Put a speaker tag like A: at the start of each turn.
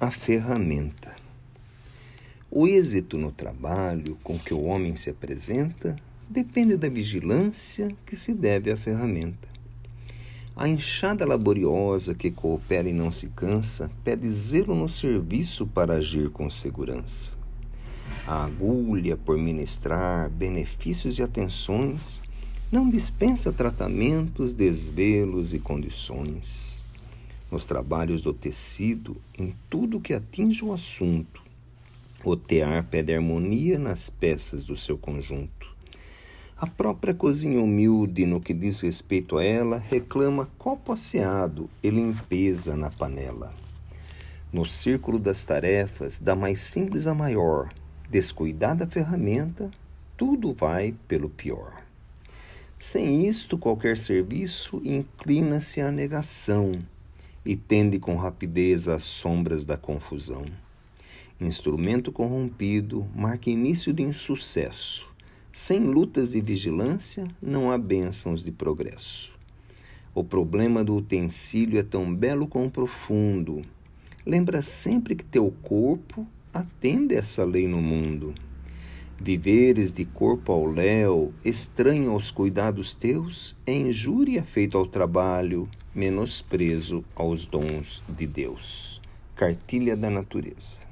A: A ferramenta. O êxito no trabalho com que o homem se apresenta depende da vigilância que se deve à ferramenta. A enxada laboriosa que coopera e não se cansa pede zelo no serviço para agir com segurança. A agulha, por ministrar benefícios e atenções, não dispensa tratamentos, desvelos e condições nos trabalhos do tecido, em tudo que atinge o assunto. O tear pede harmonia nas peças do seu conjunto. A própria cozinha humilde, no que diz respeito a ela, reclama copo asseado e limpeza na panela. No círculo das tarefas, da mais simples à maior, descuidada a ferramenta, tudo vai pelo pior. Sem isto, qualquer serviço inclina-se à negação e tende com rapidez às sombras da confusão. Instrumento corrompido marca início de insucesso. Sem lutas de vigilância, não há bênçãos de progresso. O problema do utensílio é tão belo como profundo. Lembra sempre que teu corpo atende essa lei no mundo. Viveres de corpo ao léu, estranho aos cuidados teus, é injúria feita ao trabalho, menosprezo aos dons de Deus. Cartilha da Natureza.